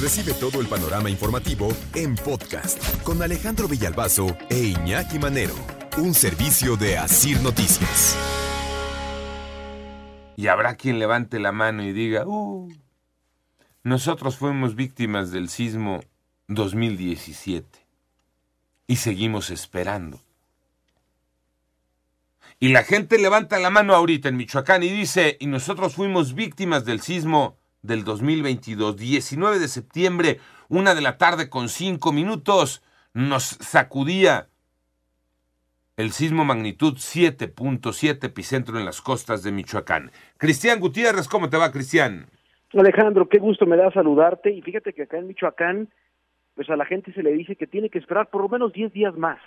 Recibe todo el panorama informativo en podcast con Alejandro Villalbazo e Iñaki Manero, un servicio de Asir Noticias. Y habrá quien levante la mano y diga, uh, nosotros fuimos víctimas del sismo 2017 y seguimos esperando. Y la gente levanta la mano ahorita en Michoacán y dice, y nosotros fuimos víctimas del sismo del 2022, 19 de septiembre, una de la tarde con cinco minutos, nos sacudía el sismo magnitud 7.7 epicentro en las costas de Michoacán. Cristian Gutiérrez, ¿cómo te va, Cristian? Alejandro, qué gusto me da saludarte. Y fíjate que acá en Michoacán, pues a la gente se le dice que tiene que esperar por lo menos 10 días más.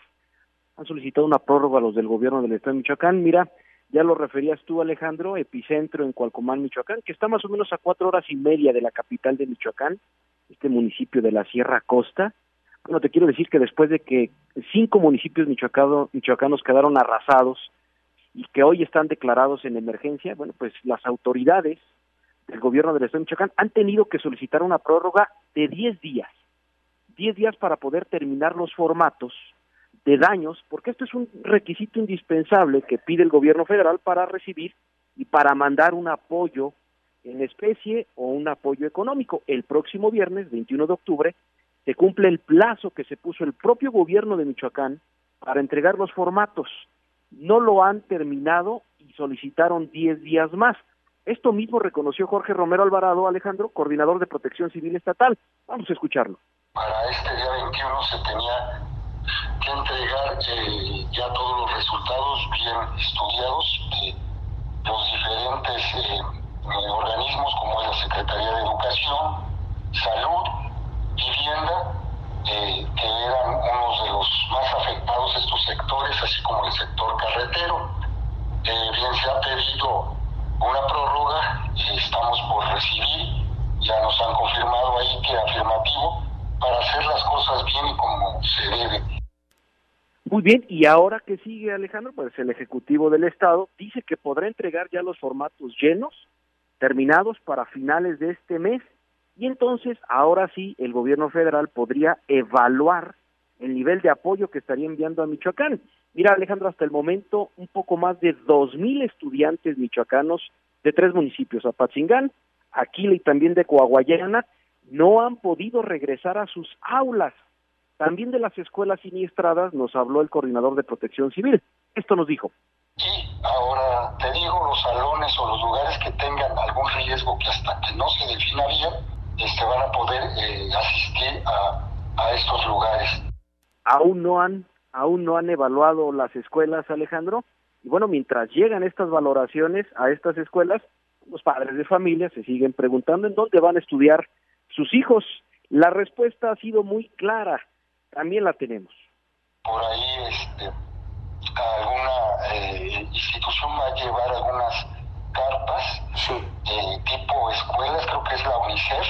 Han solicitado una prórroga a los del gobierno del estado de Michoacán. Mira, ya lo referías tú, Alejandro, epicentro en Cualcomán, Michoacán, que está más o menos a cuatro horas y media de la capital de Michoacán, este municipio de la Sierra Costa. Bueno, te quiero decir que después de que cinco municipios michoacanos quedaron arrasados y que hoy están declarados en emergencia, bueno, pues las autoridades del gobierno del Estado de Michoacán han tenido que solicitar una prórroga de 10 días, 10 días para poder terminar los formatos de daños, porque esto es un requisito indispensable que pide el gobierno federal para recibir y para mandar un apoyo en especie o un apoyo económico. El próximo viernes, 21 de octubre, se cumple el plazo que se puso el propio gobierno de Michoacán para entregar los formatos. No lo han terminado y solicitaron 10 días más. Esto mismo reconoció Jorge Romero Alvarado, Alejandro, coordinador de Protección Civil Estatal. Vamos a escucharlo. Para este día 21 se tenía que entregar eh, ya todos los resultados bien estudiados de los diferentes eh, organismos como es la Secretaría de Educación, Salud, Vivienda, eh, que eran unos de los más afectados estos sectores, así como el sector carretero. bien se ha pedido una prórroga, estamos por recibir, ya nos han confirmado ahí que afirmativo, para hacer las cosas bien y como se debe. Muy bien, y ahora que sigue Alejandro, pues el Ejecutivo del Estado dice que podrá entregar ya los formatos llenos, terminados para finales de este mes, y entonces ahora sí el gobierno federal podría evaluar el nivel de apoyo que estaría enviando a Michoacán. Mira, Alejandro, hasta el momento un poco más de dos mil estudiantes michoacanos de tres municipios, Apatzingán, Aquila y también de Coahuayana, no han podido regresar a sus aulas. También de las escuelas siniestradas nos habló el coordinador de protección civil. Esto nos dijo. Y ahora te digo, los salones o los lugares que tengan algún riesgo que hasta que no se defina bien, este, van a poder eh, asistir a, a estos lugares. Aún no han aún no han evaluado las escuelas, Alejandro. Y bueno, mientras llegan estas valoraciones a estas escuelas, los padres de familia se siguen preguntando en dónde van a estudiar sus hijos. La respuesta ha sido muy clara, también la tenemos. Por ahí este, alguna eh, institución va a llevar algunas carpas de tipo escuelas, creo que es la UNICEF,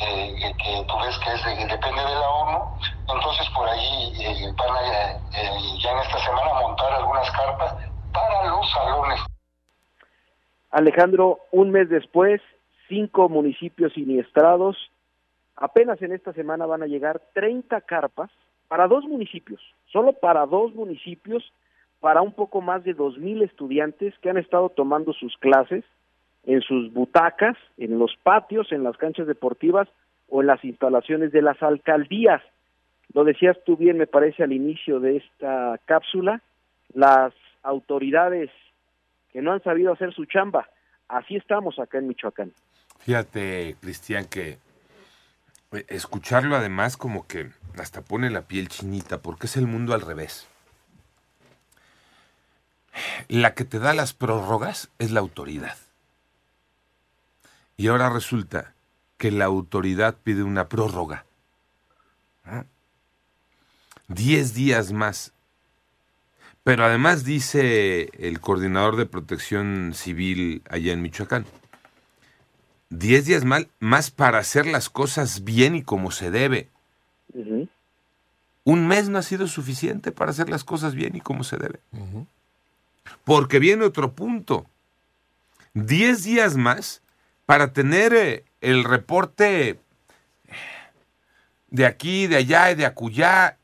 eh, que tú ves que es depende de la ONU, entonces por ahí eh, van a ya en esta semana montar algunas carpas para los salones. Alejandro, un mes después, cinco municipios siniestrados, apenas en esta semana van a llegar 30 carpas para dos municipios, solo para dos municipios, para un poco más de dos mil estudiantes que han estado tomando sus clases en sus butacas, en los patios, en las canchas deportivas o en las instalaciones de las alcaldías. Lo decías tú bien, me parece, al inicio de esta cápsula, las autoridades que no han sabido hacer su chamba. Así estamos acá en Michoacán. Fíjate, Cristian, que escucharlo además como que hasta pone la piel chinita, porque es el mundo al revés. La que te da las prórrogas es la autoridad. Y ahora resulta que la autoridad pide una prórroga. ¿Ah? Diez días más. Pero además dice el coordinador de protección civil allá en Michoacán, diez días más, más para hacer las cosas bien y como se debe. Un mes no ha sido suficiente para hacer las cosas bien y como se debe. Porque viene otro punto. Diez días más para tener eh, el reporte de aquí, de allá y de acullá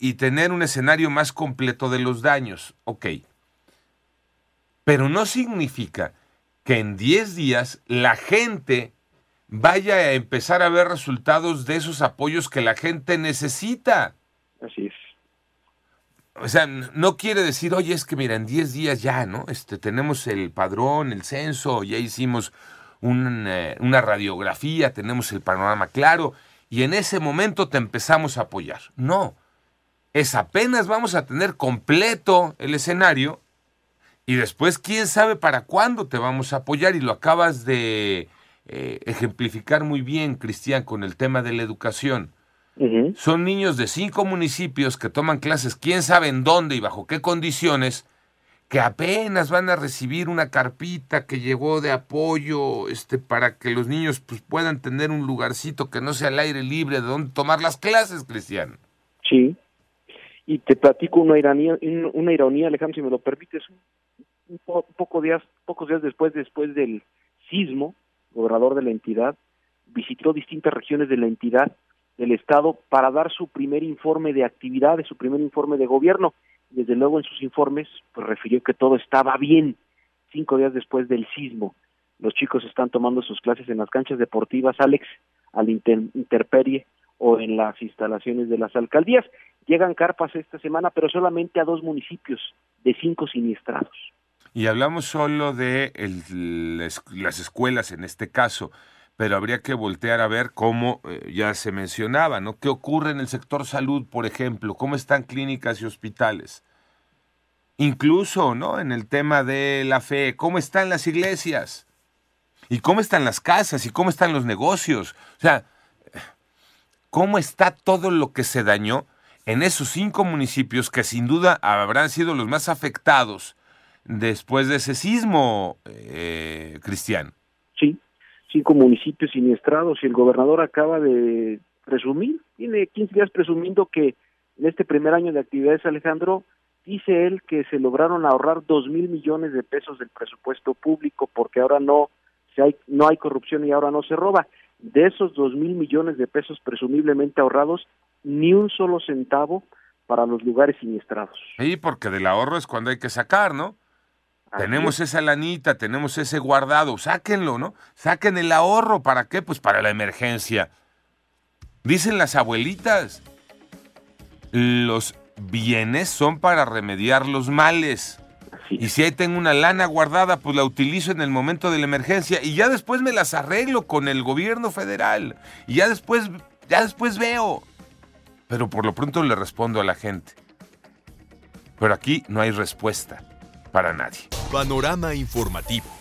y tener un escenario más completo de los daños. Ok. Pero no significa que en 10 días la gente vaya a empezar a ver resultados de esos apoyos que la gente necesita. Así es. O sea, no quiere decir, oye, es que mira, en 10 días ya, ¿no? Este, tenemos el padrón, el censo, ya hicimos eh, una radiografía, tenemos el panorama claro, y en ese momento te empezamos a apoyar. No, es apenas vamos a tener completo el escenario y después quién sabe para cuándo te vamos a apoyar y lo acabas de eh, ejemplificar muy bien, Cristian, con el tema de la educación. Son niños de cinco municipios que toman clases, quién sabe en dónde y bajo qué condiciones, que apenas van a recibir una carpita que llegó de apoyo este, para que los niños pues, puedan tener un lugarcito que no sea al aire libre de donde tomar las clases, Cristian. Sí, y te platico una ironía, una ironía Alejandro, si me lo permites, un, poco días, pocos días después, después del sismo, gobernador de la entidad visitó distintas regiones de la entidad del estado para dar su primer informe de actividades, su primer informe de gobierno. Desde luego en sus informes pues refirió que todo estaba bien. Cinco días después del sismo, los chicos están tomando sus clases en las canchas deportivas, Alex, al interperie o en las instalaciones de las alcaldías. Llegan carpas esta semana, pero solamente a dos municipios de cinco siniestrados. Y hablamos solo de las escuelas en este caso, pero habría que voltear a ver cómo eh, ya se mencionaba, ¿no? ¿Qué ocurre en el sector salud, por ejemplo? ¿Cómo están clínicas y hospitales? Incluso, ¿no? En el tema de la fe, ¿cómo están las iglesias? ¿Y cómo están las casas? ¿Y cómo están los negocios? O sea, ¿cómo está todo lo que se dañó en esos cinco municipios que sin duda habrán sido los más afectados después de ese sismo, eh, Cristian. Sí, cinco municipios siniestrados y el gobernador acaba de presumir, tiene 15 días presumiendo que en este primer año de actividades, Alejandro, dice él que se lograron ahorrar dos mil millones de pesos del presupuesto público porque ahora no, se hay, no hay corrupción y ahora no se roba. De esos dos mil millones de pesos presumiblemente ahorrados, ni un solo centavo para los lugares siniestrados. Sí, porque del ahorro es cuando hay que sacar, ¿no? Tenemos esa lanita, tenemos ese guardado, sáquenlo, ¿no? Saquen el ahorro, ¿para qué? Pues para la emergencia. Dicen las abuelitas, los bienes son para remediar los males. Y si ahí tengo una lana guardada, pues la utilizo en el momento de la emergencia y ya después me las arreglo con el gobierno federal. Y ya después, ya después veo. Pero por lo pronto le respondo a la gente. Pero aquí no hay respuesta para nadie. Panorama informativo.